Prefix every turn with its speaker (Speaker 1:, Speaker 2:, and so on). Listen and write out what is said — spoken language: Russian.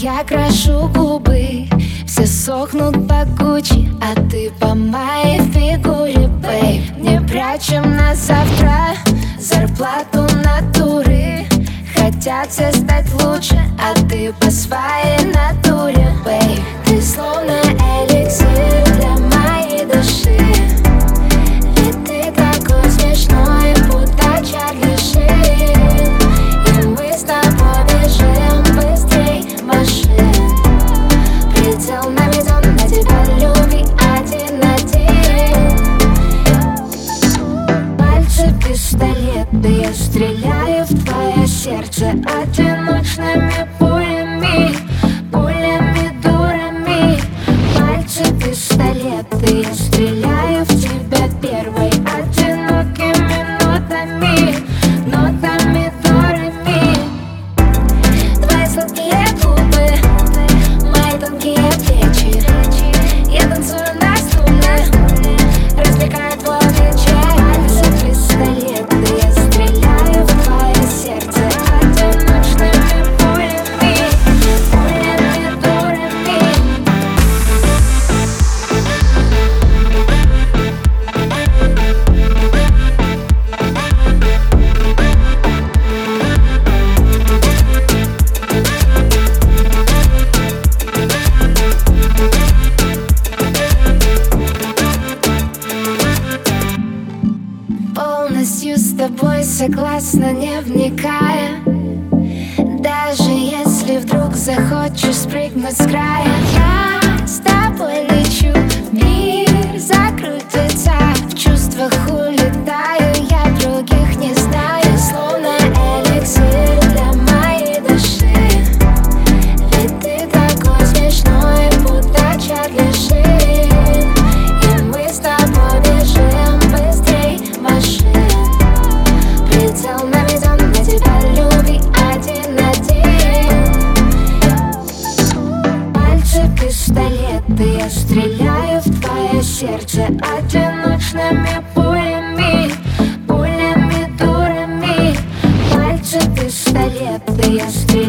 Speaker 1: я крашу губы Все сохнут по Гуччи А ты по моей фигуре, бейб Не прячем на завтра Зарплату натуры. Хотят все стать лучше А ты по своей натуре, стреляю в твое сердце Одиночными пулями, пулями дурами. Пальцы пистолеты, я стреляю с тобой согласна, не вникая. Даже если вдруг захочешь спрыгнуть с края. Я с тобой ответы Я стреляю в твое сердце одиночными пулями Пулями, дурами. Пальцы пистолеты Я стреляю